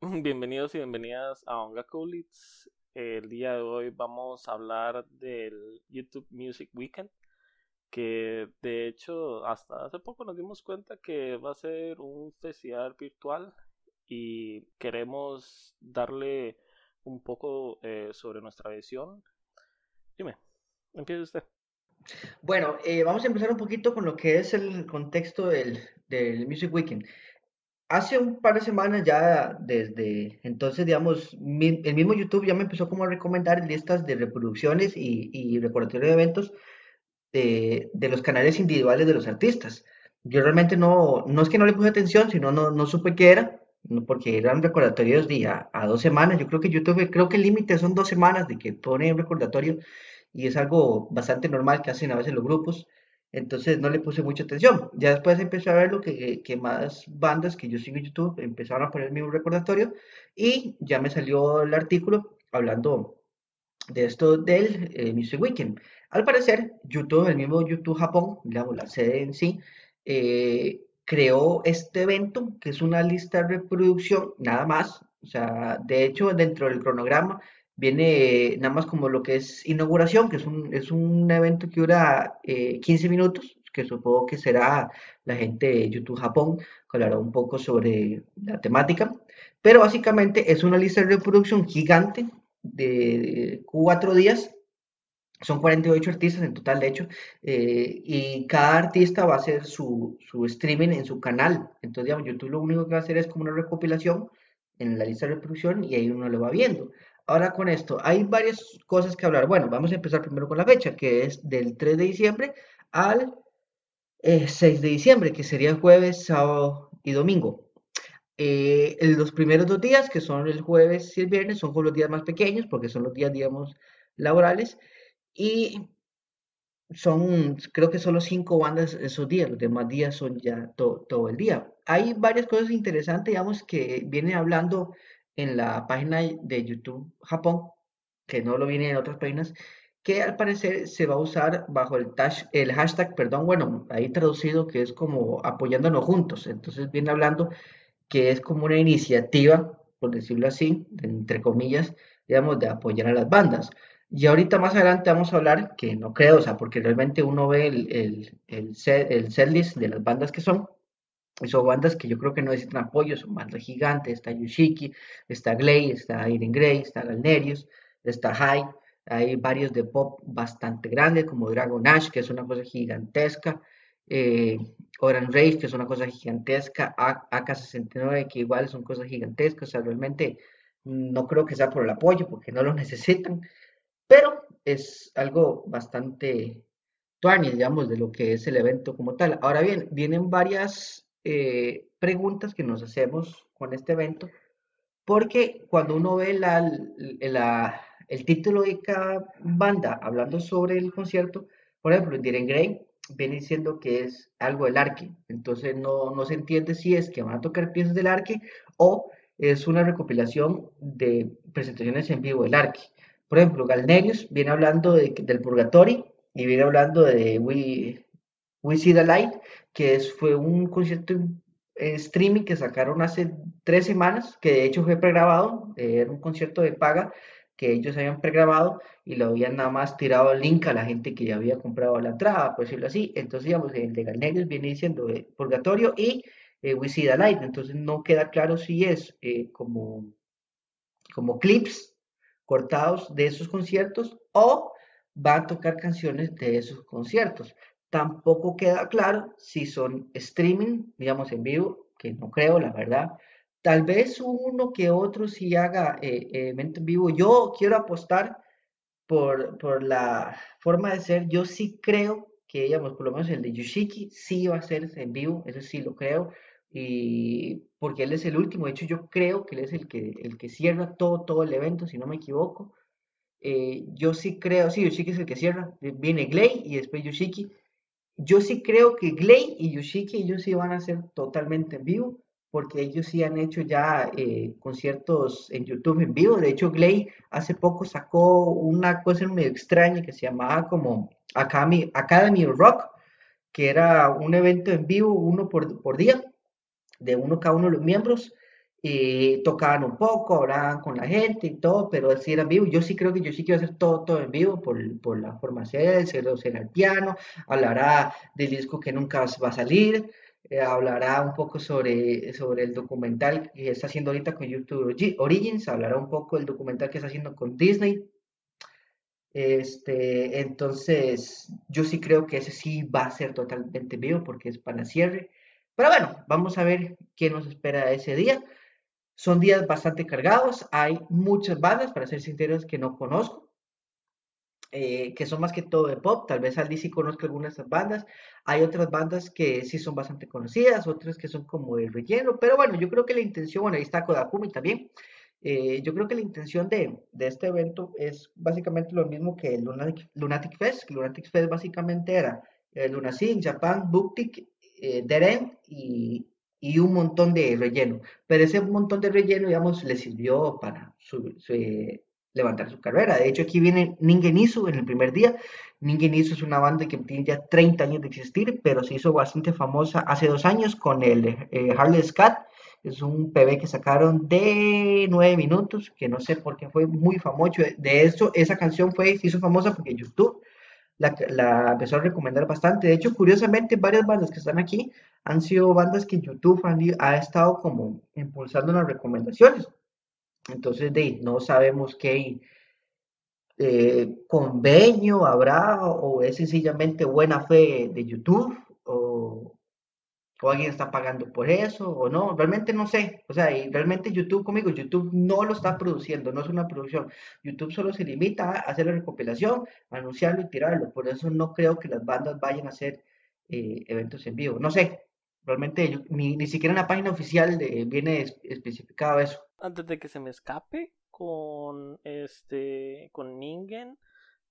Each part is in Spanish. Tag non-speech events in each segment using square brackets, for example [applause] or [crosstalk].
[laughs] Bienvenidos y bienvenidas a Onga Coolits. El día de hoy vamos a hablar del YouTube Music Weekend, que de hecho hasta hace poco nos dimos cuenta que va a ser un festival virtual y queremos darle un poco eh, sobre nuestra visión. Dime, empiece usted. Bueno, eh, vamos a empezar un poquito con lo que es el contexto del, del Music Weekend hace un par de semanas ya, desde entonces, digamos, el mismo YouTube ya me empezó como a recomendar listas de reproducciones y, y recordatorio de eventos de, de, los canales individuales de los artistas. Yo realmente no, no es que no le puse atención, sino no, no supe qué era, porque eran recordatorios de a, a, dos semanas. Yo creo que YouTube, creo que el límite son dos semanas de que pone un recordatorio y es algo bastante normal que hacen a veces los grupos. Entonces no le puse mucha atención. Ya después empecé a ver lo que, que más bandas que yo sigo en YouTube empezaron a poner un recordatorio y ya me salió el artículo hablando de esto del eh, Weekend. Al parecer, YouTube, el mismo YouTube Japón, digamos, la sede en sí, eh, creó este evento que es una lista de reproducción, nada más. O sea, de hecho, dentro del cronograma viene nada más como lo que es inauguración, que es un, es un evento que dura 15 eh, minutos, que supongo que será la gente de YouTube Japón, que hablará un poco sobre la temática, pero básicamente es una lista de reproducción gigante de cuatro días, son 48 artistas en total, de hecho, eh, y cada artista va a hacer su, su streaming en su canal, entonces digamos, YouTube lo único que va a hacer es como una recopilación en la lista de reproducción y ahí uno lo va viendo. Ahora con esto, hay varias cosas que hablar. Bueno, vamos a empezar primero con la fecha, que es del 3 de diciembre al 6 eh, de diciembre, que sería jueves, sábado y domingo. Eh, los primeros dos días, que son el jueves y el viernes, son los días más pequeños, porque son los días, digamos, laborales. Y son, creo que solo cinco bandas esos días, los demás días son ya todo el día. Hay varias cosas interesantes, digamos, que viene hablando en la página de YouTube Japón, que no lo viene en otras páginas, que al parecer se va a usar bajo el, el hashtag, perdón, bueno, ahí traducido que es como apoyándonos juntos. Entonces viene hablando que es como una iniciativa, por decirlo así, entre comillas, digamos, de apoyar a las bandas. Y ahorita más adelante vamos a hablar, que no creo, o sea, porque realmente uno ve el, el, el, set, el setlist de las bandas que son, son bandas que yo creo que no necesitan apoyo, son bandas gigantes, está Yushiki, está Glay, está Iron Grey, está Galnerius, está High, hay varios de pop bastante grandes como Dragon Ash, que es una cosa gigantesca, eh, Oran Rage, que es una cosa gigantesca, AK-69, que igual son cosas gigantescas, o sea, realmente no creo que sea por el apoyo, porque no lo [laughs] necesitan, pero es algo bastante tuani, digamos, de lo que es el evento como tal. Ahora bien, vienen varias eh, preguntas que nos hacemos con este evento, porque cuando uno ve la, la, el título de cada banda hablando sobre el concierto, por ejemplo, en Diren Grey viene diciendo que es algo del arque, entonces no, no se entiende si es que van a tocar piezas del arque o es una recopilación de presentaciones en vivo del arque. Por ejemplo, Galnerius viene hablando de, del Purgatory y viene hablando de We, We See the Light, que fue un concierto en streaming que sacaron hace tres semanas, que de hecho fue pregrabado, eh, era un concierto de paga que ellos habían pregrabado y lo habían nada más tirado el link a la gente que ya había comprado la entrada, por decirlo así. Entonces, digamos, el de Galnerius viene diciendo eh, Purgatorio y eh, We See the Light, entonces no queda claro si es como, como clips cortados de esos conciertos o va a tocar canciones de esos conciertos. Tampoco queda claro si son streaming, digamos en vivo, que no creo, la verdad. Tal vez uno que otro sí haga eh, evento en vivo. Yo quiero apostar por, por la forma de ser. Yo sí creo que, digamos, por lo menos el de Yushiki sí va a ser en vivo, eso sí lo creo, y porque él es el último, de hecho yo creo que él es el que, el que cierra todo, todo el evento, si no me equivoco. Eh, yo sí creo, sí, Yoshiki es el que cierra, viene Glay y después Yoshiki. Yo sí creo que Glay y Yoshiki ellos sí van a ser totalmente en vivo, porque ellos sí han hecho ya eh, conciertos en YouTube en vivo. De hecho, Glay hace poco sacó una cosa muy extraña que se llamaba como Academy, Academy Rock, que era un evento en vivo, uno por, por día, de uno cada uno de los miembros. Y tocaban un poco, hablaban con la gente y todo, pero así era vivo. Yo sí creo que yo sí quiero hacer todo, todo en vivo por, por la formación será el piano, hablará del disco que nunca va a salir, eh, hablará un poco sobre, sobre el documental que está haciendo ahorita con YouTube Origins, hablará un poco del documental que está haciendo con Disney. Este, entonces, yo sí creo que ese sí va a ser totalmente vivo porque es para cierre. Pero bueno, vamos a ver qué nos espera ese día. Son días bastante cargados. Hay muchas bandas, para ser sinceros, que no conozco. Eh, que son más que todo de pop. Tal vez Aldi sí conozca algunas de esas bandas. Hay otras bandas que sí son bastante conocidas, otras que son como de relleno. Pero bueno, yo creo que la intención, bueno, ahí está Kodakumi también. Eh, yo creo que la intención de, de, este evento es básicamente lo mismo que el Lunatic, Lunatic Fest. Lunatic Fest básicamente era el Lunasyn, Japan, Booktic eh, Deren y, y, un montón de relleno. Pero ese montón de relleno, digamos, le sirvió para eh, levantar su carrera. De hecho, aquí viene Ningen Isu en el primer día. Ningen Isu es una banda que tiene ya 30 años de existir, pero se hizo bastante famosa hace dos años con el eh, Harley Scott. Es un PB que sacaron de 9 minutos, que no sé por qué fue muy famoso. De eso, esa canción fue, se hizo famosa porque YouTube la, empezó a recomendar bastante. De hecho, curiosamente, varias bandas que están aquí han sido bandas que YouTube ha estado como impulsando las recomendaciones. Entonces, de no sabemos qué eh, convenio habrá o es sencillamente buena fe de YouTube o, o alguien está pagando por eso o no, realmente no sé, o sea, y realmente YouTube conmigo, YouTube no lo está produciendo, no es una producción, YouTube solo se limita a hacer la recopilación, anunciarlo y tirarlo, por eso no creo que las bandas vayan a hacer eh, eventos en vivo, no sé, realmente ni, ni, siquiera en la página oficial viene especificado eso. Antes de que se me escape con este, con Ningen,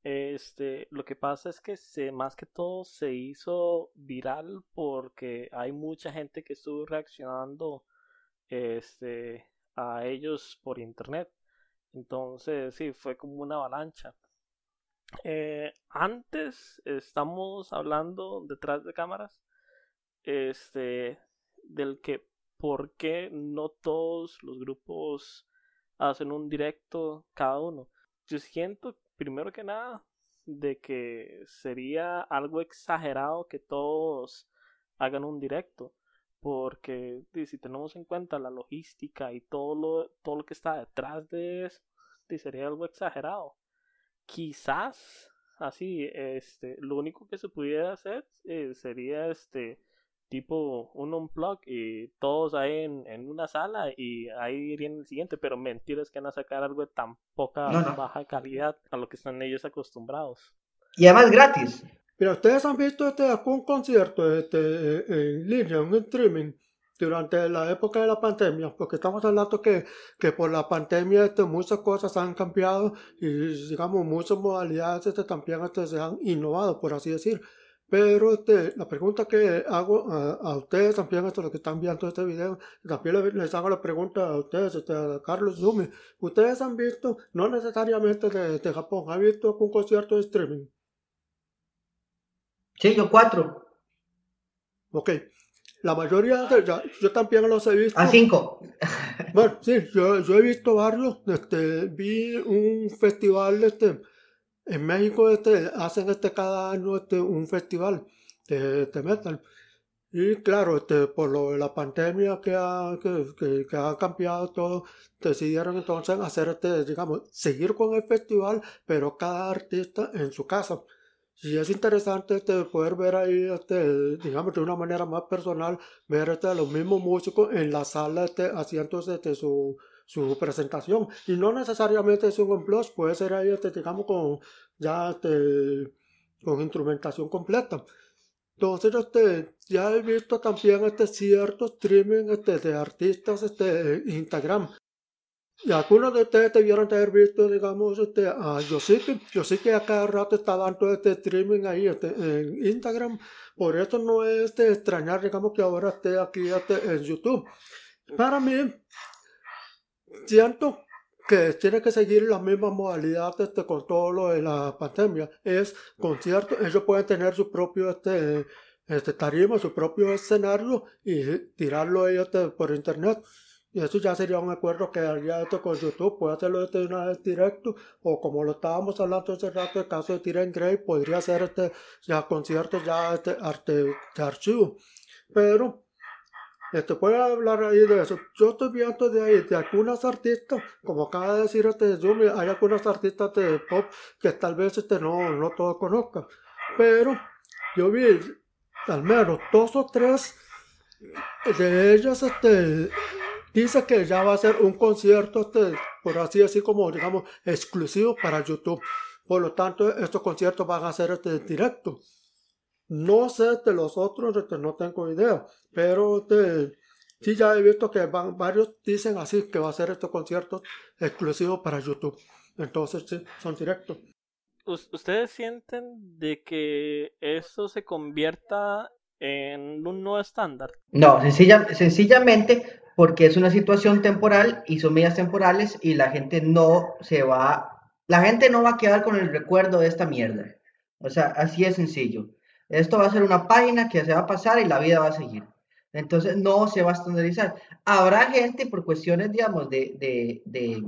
este, lo que pasa es que se, más que todo se hizo viral porque hay mucha gente que estuvo reaccionando este, a ellos por internet. Entonces, sí, fue como una avalancha. Eh, antes estamos hablando detrás de cámaras este del que por qué no todos los grupos hacen un directo cada uno. Yo siento primero que nada, de que sería algo exagerado que todos hagan un directo. Porque si tenemos en cuenta la logística y todo lo, todo lo que está detrás de eso, sería algo exagerado. Quizás así, este, lo único que se pudiera hacer eh, sería este tipo un unplug y todos ahí en, una sala y ahí irían el siguiente, pero mentiras que van a sacar algo de tan poca baja calidad a lo que están ellos acostumbrados. Y además gratis. Mira, ustedes han visto este un concierto este, en línea, un streaming durante la época de la pandemia, porque estamos hablando que, que por la pandemia este, muchas cosas han cambiado y digamos muchas modalidades este, también este, se han innovado, por así decir. Pero este, la pregunta que hago a, ustedes también, a los que están viendo este video, también les, hago la pregunta a ustedes, este, a Carlos Zumi. ¿Ustedes han visto, no necesariamente de, de Japón, han visto algún concierto de streaming? Sí, yo cuatro. Ok. La mayoría de yo también los he visto. A cinco. bueno, sí, yo, yo he visto varios. Este, vi un festival este, en México este, hacen este cada año este, un festival de, metal. Y claro, este, por lo de la pandemia que ha, que, que, ha cambiado todo, decidieron entonces hacer este, digamos, seguir con el festival, pero cada artista en su casa. Y es interesante este, poder ver ahí, este, digamos, de una manera más personal, ver este, a los mismos músicos en la sala este, haciendo este, su, su presentación. Y no necesariamente es un plus, puede ser ahí, este, digamos, con ya este, con instrumentación completa. Entonces, este, ya he visto también este cierto streaming este, de artistas este, Instagram. Y algunos de ustedes debieron de haber visto, digamos, este, a Yosiki. Yosiki a cada rato está dando este streaming ahí este, en Instagram. Por eso no es de extrañar, digamos, que ahora esté aquí este, en YouTube. Para mí, siento que tiene que seguir la misma modalidad este, con todo lo de la pandemia. Es concierto, ellos pueden tener su propio este, este tarima, su propio escenario y tirarlo ellos este, por internet. Y eso ya sería un acuerdo que haría esto con YouTube, puede hacerlo desde una vez directo, o como lo estábamos hablando hace rato, el caso de Tyrion Gray, podría ser este, ya conciertos ya este, arte, de archivo. Pero este, puede hablar ahí de eso. Yo estoy viendo de ahí, de algunas artistas, como acaba de decir este Zoom, hay algunos artistas de pop que tal vez este, no, no todos conozcan. Pero yo vi al menos dos o tres de ellas, este, dice que ya va a ser un concierto, este, por así decir, como digamos, exclusivo para YouTube. Por lo tanto, estos conciertos van a ser este, directo. No sé de los otros, este, no tengo idea, pero este, sí ya he visto que van, varios dicen así que va a ser estos conciertos exclusivos para YouTube. Entonces sí, son directos. ¿Ustedes sienten de que eso se convierta en un nuevo estándar? No, sencillamente porque es una situación temporal y son medidas temporales y la gente no se va, la gente no va a quedar con el recuerdo de esta mierda. O sea, así es sencillo. Esto va a ser una página que se va a pasar y la vida va a seguir. Entonces no se va a estandarizar. Habrá gente por cuestiones, digamos, de, de,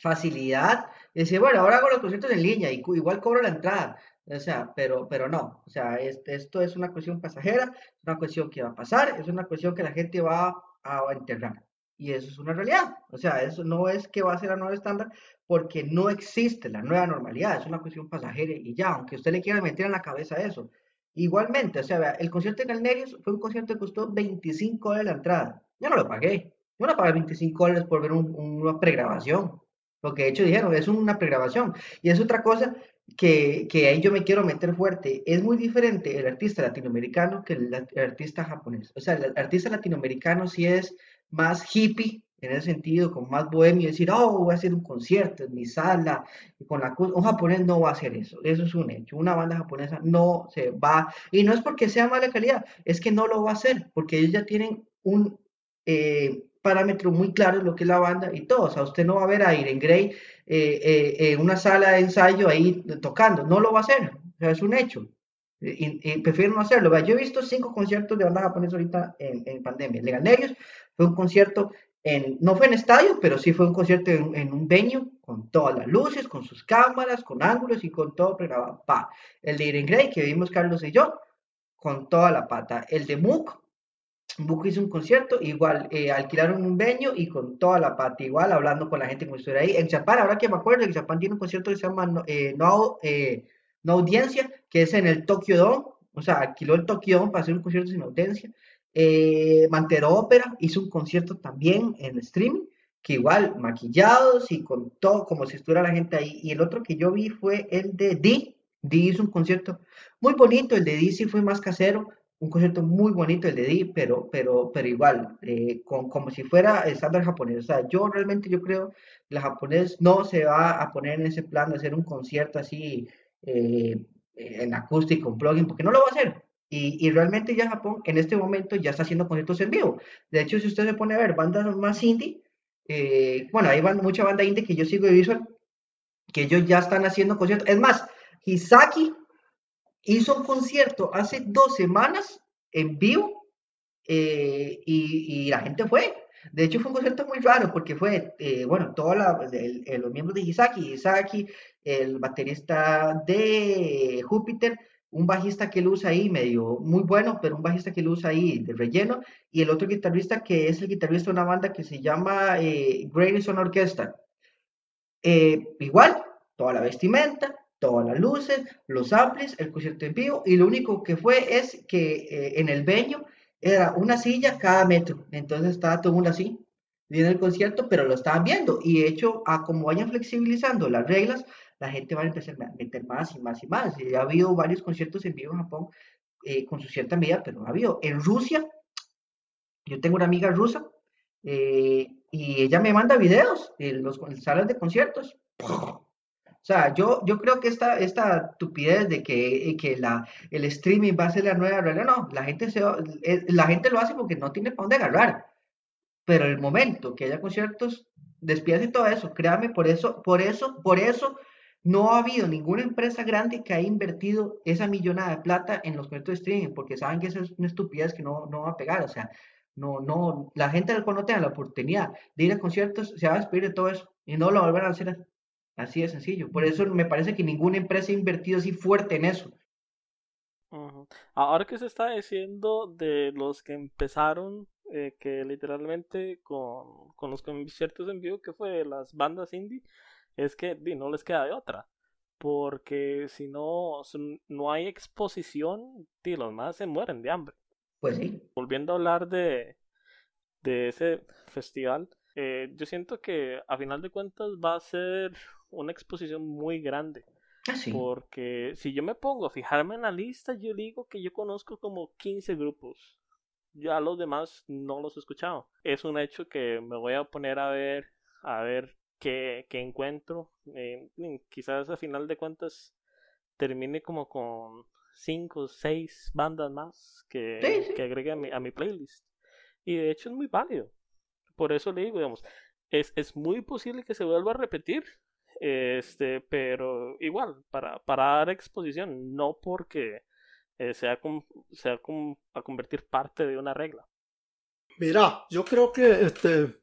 facilidad, decir, bueno, ahora hago los conciertos en línea y igual cobro la entrada. O sea, pero, pero no. O sea, esto es una cuestión pasajera, una cuestión que va a pasar, es una cuestión que la gente va a enterrar. Y eso es una realidad. O sea, eso no es que va a ser la nueva estándar porque no existe la nueva normalidad. Es una cuestión pasajera y ya, aunque usted le quiera meter en la cabeza eso. Igualmente, o sea, el concierto de Galnerius fue un concierto que costó 25 dólares la entrada. Yo no lo pagué. Yo no pagué 25 dólares por ver una pregrabación. Lo que de hecho dijeron, es una pregrabación. Y es otra cosa que, que, ahí yo me quiero meter fuerte. Es muy diferente el artista latinoamericano que el, artista japonés. O sea, el artista latinoamericano sí es más hippie en ese sentido, con más bohemio, decir, oh, voy a hacer un concierto en mi sala, y con la un japonés no va a hacer eso, eso es un hecho, una banda japonesa no se va, y no es porque sea mala calidad, es que no lo va a hacer, porque ellos ya tienen un eh, parámetro muy claro de lo que es la banda y todo, o sea, usted no va a ver a Irene Grey eh, eh, en una sala de ensayo ahí tocando, no lo va a hacer, o sea, es un hecho, y, prefiero no hacerlo. Yo he visto cinco conciertos de banda japonesa ahorita en, en pandemia. Legal ellos fue un concierto, en, no fue en estadio, pero sí fue un concierto en, un venue, con todas las luces, con sus cámaras, con ángulos y con todo pregrabado. El de Irene Grey, que vimos Carlos y yo, con toda la pata. El de Mook, Mook hizo un concierto, igual eh, alquilaron un venue y con toda la pata, igual hablando con la gente como estuviera ahí. En Japón, ahora que me acuerdo, en Japón tiene un concierto que se llama eh, no, eh, no Audiencia, que es en el Tokyo Dome, o sea, alquiló el Tokyo Dome para hacer un concierto sin audiencia. Eh, Mantero Ópera hizo un concierto también en streaming, que igual maquillados y con todo, como si estuviera la gente ahí. Y el otro que yo vi fue el de D. D hizo un concierto muy bonito, el de D sí fue más casero, un concierto muy bonito el de D, pero, pero, pero igual, eh, con, como si fuera estándar japonés. O sea, yo realmente yo creo que la japonés no se va a poner en ese plan de hacer un concierto así eh, en acústico, en plugin, porque no lo va a hacer. Y, realmente ya Japón en este momento ya está haciendo conciertos en vivo. De hecho, si usted se pone a ver bandas más indie, eh, bueno, hay mucha banda indie que yo sigo de visual, que ellos ya están haciendo conciertos. Es más, Hisaki hizo un concierto hace dos semanas en vivo eh, y, la gente fue. De hecho, fue un concierto muy raro porque fue, eh, bueno, todos los miembros de Hisaki, Hisaki, el baterista de Júpiter, un bajista que él usa ahí medio muy bueno, pero un bajista que él usa ahí de relleno, y el otro guitarrista que es el guitarrista de una banda que se llama eh, Grayson Orchestra. Eh, igual, toda la vestimenta, todas las luces, los amplis, el concierto en vivo, y lo único que fue es que eh, en el veño era una silla cada metro, entonces estaba todo el mundo así, viendo el concierto, pero lo estaban viendo, y de hecho, a como vayan flexibilizando las reglas, la gente va a empezar a meter más y más y más. Y ha habido varios conciertos en vivo en Japón eh, con su cierta medida, pero ha habido. En Rusia, yo tengo una amiga rusa eh, y ella me manda videos en los salas de conciertos. Sea, yo, yo creo que esta, esta estupidez de que, que la, el streaming va a ser la nueva realidad, no, la gente, se, la gente lo hace porque no tiene para dónde agarrar. Pero el momento que haya conciertos, despídase todo eso, créame, por eso, por eso, por eso no ha habido ninguna empresa grande que haya invertido esa millonada de plata en los conciertos de streaming, porque saben que esa es una estupidez que no, no va a pegar, o sea, no, no, la gente cuando tenga la oportunidad de ir a conciertos se va a despedir de todo eso y no lo volverán a hacer así de sencillo. Por eso me parece que ninguna empresa ha invertido así fuerte en eso. Ahora que se está diciendo de los que empezaron, eh, que literalmente con, con los conciertos en vivo, que fue las bandas indie, es que no les queda de otra. Porque si no, no hay exposición, los más se mueren de hambre. Pues sí. Volviendo a hablar de, de ese festival, eh, yo siento que a final de cuentas va a ser una exposición muy grande. Ah, porque si yo me pongo a fijarme en la lista, yo digo que yo conozco como 15 grupos. Ya los demás no los he escuchado. Es un hecho que me voy a poner a ver, a ver que, encuentro. Eh, quizás a final de cuentas termine como con cinco o seis bandas más que, que agregue a mi, a mi, playlist. Y de hecho es muy válido. Por eso le digo, digamos, es, es muy posible que se vuelva a repetir. Este, pero igual, para, para dar exposición, no porque eh, sea, a convertir parte de una regla. Mira, yo creo que este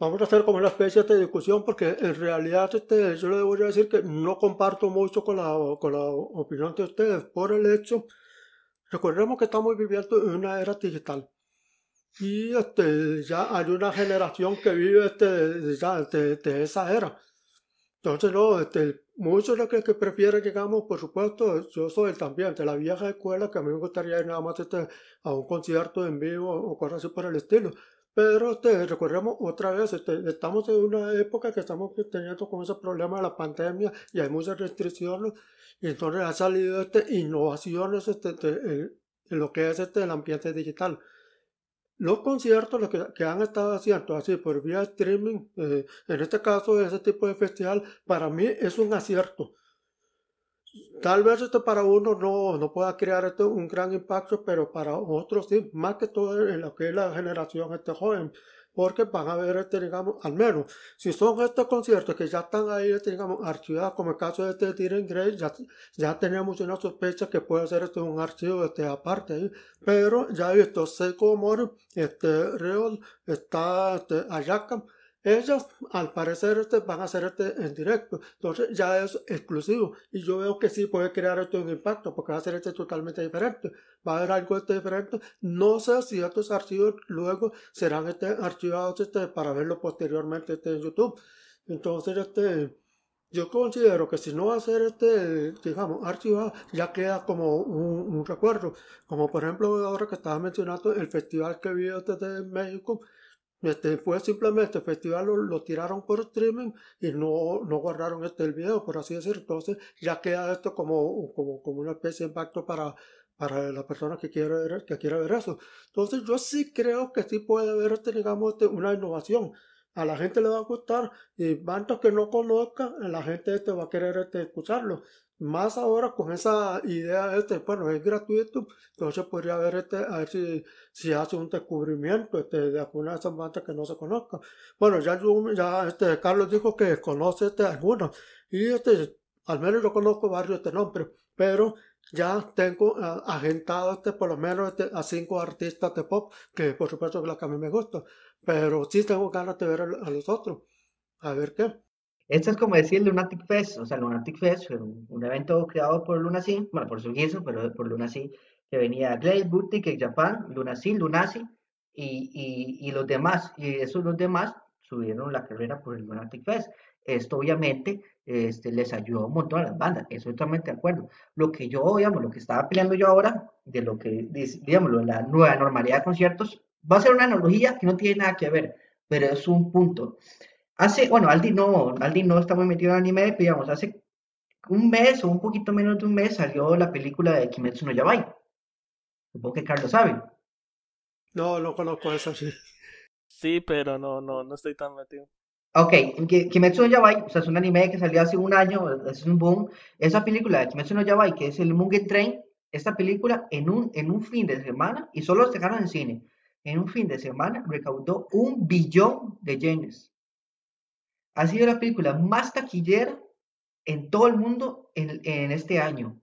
Vamos a hacer como una especie de discusión porque en realidad este, yo le voy a decir que no comparto mucho con la, con la opinión de ustedes por el hecho, recordemos que estamos viviendo en una era digital y este, ya hay una generación que vive este, ya de, esa era. Entonces, no, este, muchos de los que, que, prefieren, digamos, por supuesto, yo soy también de la vieja escuela que a mí me gustaría ir nada más este, a un concierto en vivo o cosas así por el estilo. Pero este, recordemos otra vez, este, estamos en una época que estamos teniendo con ese problema de la pandemia y hay muchas restricciones y entonces ha salido este, innovaciones este, en, lo que es este, el ambiente digital. Los conciertos los que, han estado haciendo así por vía streaming, eh, en este caso ese tipo de festival, para mí es un acierto. Tal vez esto para uno no, no pueda crear un gran impacto, pero para otros sí, más que todo en lo que es la generación este joven, porque van a ver, este, digamos, al menos, si son estos conciertos que ya están ahí, este, digamos, archivados, como el caso de este Tyrion Gray, ya, ya teníamos una sospecha que puede ser este un archivo este, aparte ahí, pero ya he visto Seiko Mori, este, Real, está este, Ayaka, ellos, al parecer, este, van a hacer este en directo. Entonces ya es exclusivo. Y yo veo que sí puede crear esto un impacto, porque va a ser este totalmente diferente. Va a haber algo este diferente. No sé si estos archivos luego serán este, archivados este, para verlo posteriormente este, en YouTube. Entonces, este, yo considero que si no va a ser este, digamos, archivado, ya queda como un, recuerdo. Como por ejemplo, ahora que estaba mencionando el festival que vi desde México, este, fue simplemente el festival lo, tiraron por streaming y no, no guardaron este el video, por así decirlo. Entonces ya queda esto como, como, como una especie de impacto para, para la persona que quiere ver, que quiere ver eso. Entonces yo sí creo que sí puede haber este, digamos, este, una innovación. A la gente le va a gustar y tanto que no conozca, la gente este va a querer este, escucharlo. Más ahora con esa idea, este, bueno, es gratuito, entonces podría ver este, a ver si, si hace un descubrimiento este, de alguna de esas bandas que no se conozca. Bueno, ya, ya este, Carlos dijo que conoce este, algunos, y este, al menos yo conozco varios este nombre, pero ya tengo uh, agentado este, por lo menos este, a cinco artistas de pop, que por supuesto es la que a mí me gusta, pero sí tengo ganas de ver a los otros, a ver qué. Esto es como decir Lunatic Fest, o sea, Lunatic Fest fue un, evento creado por Lunacy, bueno, por su guiso, pero por Lunacy, que venía Glaze, Boutique, Japan, Lunacy, Lunacy y, y, y, los demás, y esos los demás subieron la carrera por el Lunatic Fest. Esto obviamente este, les ayudó un montón a las bandas, eso totalmente de acuerdo. Lo que yo, digamos, lo que estaba peleando yo ahora, de lo que, digamos, la nueva normalidad de conciertos, va a ser una analogía que no tiene nada que ver, pero es un punto. Hace, bueno, Aldi no, Aldi no está muy metido en anime, pero digamos, hace un mes o un poquito menos de un mes salió la película de Kimetsu no Yabai. Supongo que Carlos sabe. No, no conozco eso, sí. Sí, pero no, no, no estoy tan metido. Ok, Kimetsu no Yabai, o sea, es un anime que salió hace un año, es un boom. Esa película de Kimetsu no Yabai, que es el Mugen Train, esta película en un, en un fin de semana, y solo se en cine, en un fin de semana recaudó un billón de yenes. Ha sido la película más taquillera en todo el mundo en, este año.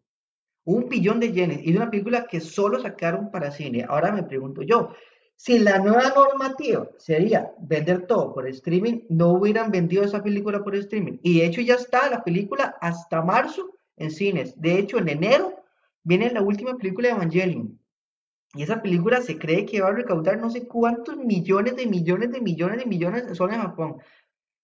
Un billón de yenes. Y es una película que solo sacaron para cine. Ahora me pregunto yo, si la nueva normativa sería vender todo por streaming, no hubieran vendido esa película por streaming. Y de hecho ya está la película hasta marzo en cines. De hecho, en enero viene la última película de Evangelion. Y esa película se cree que va a recaudar no sé cuántos millones de millones de millones de millones solo en Japón.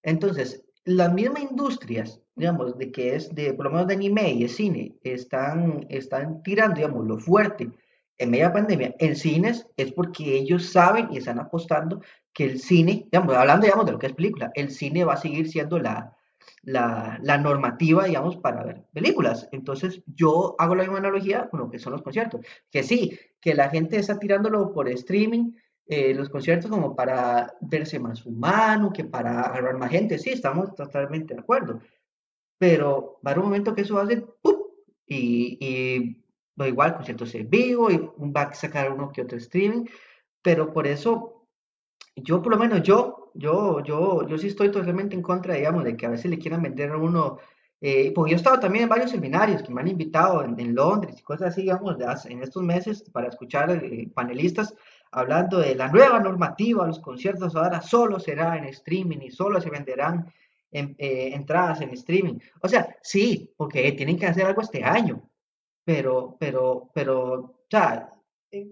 Entonces, las mismas industrias, digamos, de que es de, por lo menos de anime y de cine, están, están tirando, digamos, lo fuerte en media pandemia en cines es porque ellos saben y están apostando que el cine, digamos, hablando digamos, de lo que es película, el cine va a seguir siendo la, la, la, normativa, digamos, para ver películas. Entonces, yo hago la misma analogía con lo que son los conciertos. Que sí, que la gente está tirándolo por streaming, eh, los conciertos como para verse más humano, que para agarrar más gente. Sí, estamos totalmente de acuerdo. Pero va a un momento que eso va a ser ¡pum! Y, y igual conciertos en vivo y va a sacar uno que otro streaming, pero por eso yo por lo menos yo, yo, yo, yo sí estoy totalmente en contra, digamos, de que a veces le quieran vender a uno, eh, porque yo he estado también en varios seminarios que me han invitado en, Londres y cosas así, digamos, en estos meses para escuchar eh, panelistas hablando de la nueva normativa, los conciertos ahora solo será en streaming y solo se venderán en, eh, entradas en streaming. O sea, sí, porque tienen que hacer algo este año, pero, pero, pero, o sea, eh,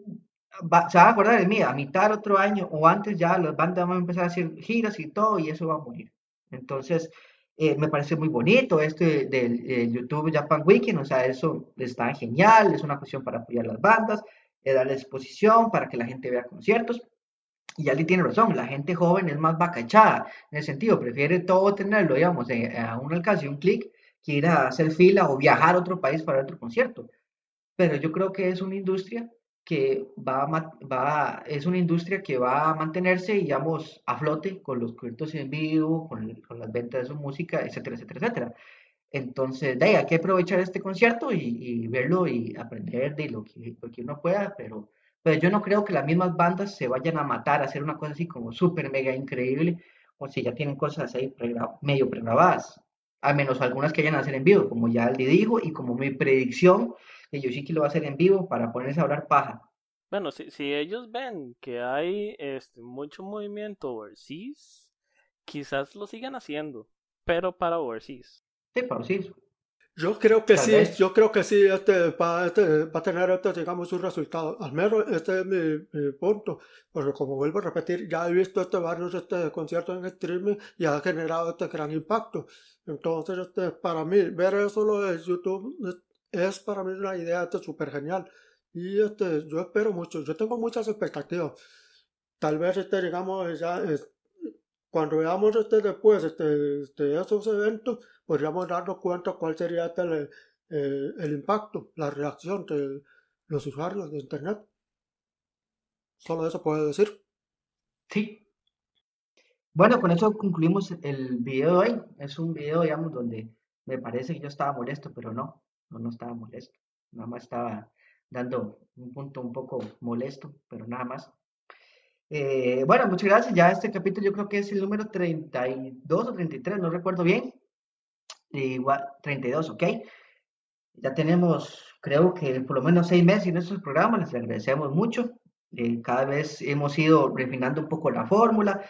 se va a acordar de mí, a mitad otro año o antes ya las bandas van a empezar a hacer giras y todo y eso va a morir. Entonces, eh, me parece muy bonito esto del YouTube Japan Weekend, o sea, eso está genial, es una cuestión para apoyar las bandas, eh, darle exposición para que la gente vea conciertos. Y Ali tiene razón, la gente joven es más bacachada, en el sentido, prefiere todo tenerlo, digamos, a un alcance un clic que ir a hacer fila o viajar a otro país para otro concierto. Pero yo creo que es una industria que va a, va, es una industria que va a mantenerse, digamos, a flote con los conciertos en vivo, con, con las ventas de su música, etcétera, etcétera, etcétera. Entonces, de ahí hay que aprovechar este concierto y, verlo y aprender de lo que, uno pueda, pero, pero yo no creo que las mismas bandas se vayan a matar a hacer una cosa así como súper mega increíble, o si ya tienen cosas ahí medio pregrabadas a menos algunas que vayan a hacer en vivo, como ya Aldi dijo, y como mi predicción, que lo va a hacer en vivo para ponerse a hablar paja. Bueno, si, si ellos ven que hay este, mucho movimiento overseas, quizás lo sigan haciendo, pero para overseas. Sí, overseas. Yo creo que sí, yo creo que sí, este va, este, va a tener, este, digamos, un resultado. Al menos este es mi, punto. Porque como vuelvo a repetir, ya he visto este varios este, conciertos en streaming y ha generado este gran impacto. Entonces, este, para mí, ver eso lo de YouTube es para mí una idea este, súper genial. Y este, yo espero mucho, yo tengo muchas expectativas. Tal vez, este, digamos, ya cuando veamos este después este, este, esos eventos, podríamos darnos cuenta cuál sería este el, el, impacto, la reacción de los usuarios de Internet. Solo eso puedo decir. Sí. Bueno, con eso concluimos el video de hoy. Es un video, digamos, donde me parece que yo estaba molesto, pero no, no, no estaba molesto. Nada más estaba dando un punto un poco molesto, pero nada más. Eh, bueno, muchas gracias. Ya este capítulo yo creo que es el número 32 o 33, no recuerdo bien. Igual, 32, ¿ok? Ya tenemos, creo que por lo menos seis meses en estos programas, les agradecemos mucho. Eh, cada vez hemos ido refinando un poco la fórmula.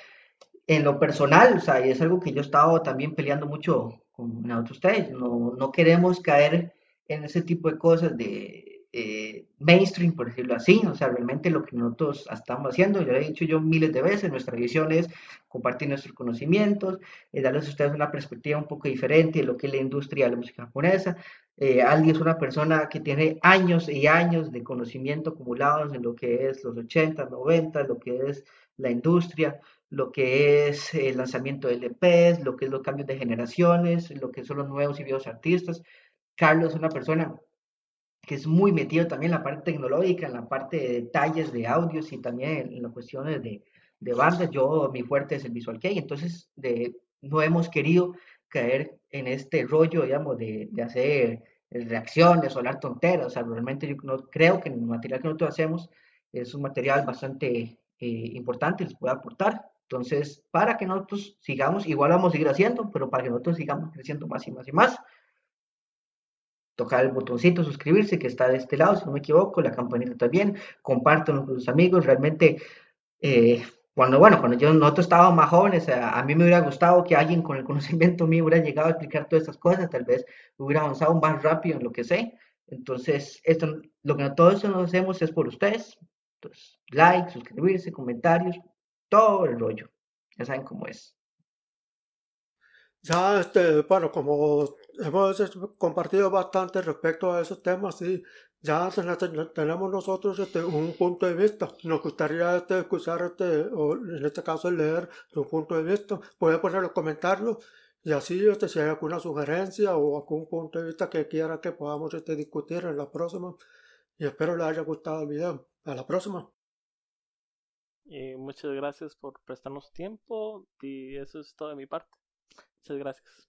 En lo personal, o sea, y es algo que yo he estado también peleando mucho con ustedes, no, no queremos caer en ese tipo de cosas de eh, mainstream, por decirlo así, o sea, realmente lo que nosotros estamos haciendo, ya lo he dicho yo miles de veces, nuestra visión es compartir nuestros conocimientos, eh, darles a ustedes una perspectiva un poco diferente de lo que es la industria de la música japonesa. Eh, Aldi es una persona que tiene años y años de conocimiento acumulados en lo que es los 80, 90, lo que es la industria, lo que es el lanzamiento de LPs, lo que es los cambios de generaciones, lo que son los nuevos y viejos artistas. Carlos es una persona que es muy metido también en la parte tecnológica, en la parte de detalles de audios y también en las cuestiones de, de bandas. Yo, mi fuerte es el Visual Kei, entonces de, no hemos querido caer en este rollo, digamos, de, de hacer reacciones o hablar tonteras. O sea, realmente yo no, creo que el material que nosotros hacemos es un material bastante eh, importante, les puede aportar. Entonces, para que nosotros sigamos, igual vamos a seguir haciendo, pero para que nosotros sigamos creciendo más y más y más, tocar el botoncito suscribirse que está de este lado, si no me equivoco, la campanita también, compártanlo con sus amigos, realmente eh, cuando, bueno, cuando yo, nosotros estábamos más jóvenes, a, mí me hubiera gustado que alguien con el [laughs] conocimiento mío hubiera llegado a explicar todas estas cosas, tal vez hubiera avanzado más rápido en lo que sé. Entonces, esto, lo que todo eso nos hacemos es por ustedes. Entonces, like, suscribirse, comentarios, todo el rollo. Ya saben cómo es. Ya, este, bueno, como hemos compartido bastante respecto a esos temas, sí, ya tenemos nosotros este, un punto de vista. Nos gustaría este, escuchar, este, o en este caso leer su punto de vista. Puede poner los comentarios y así este, si hay alguna sugerencia o algún punto de vista que quiera que podamos este, discutir en la próxima. Y espero les haya gustado el video. A la próxima. Y muchas gracias por prestarnos tiempo y eso es todo de mi parte. Muchas gracias.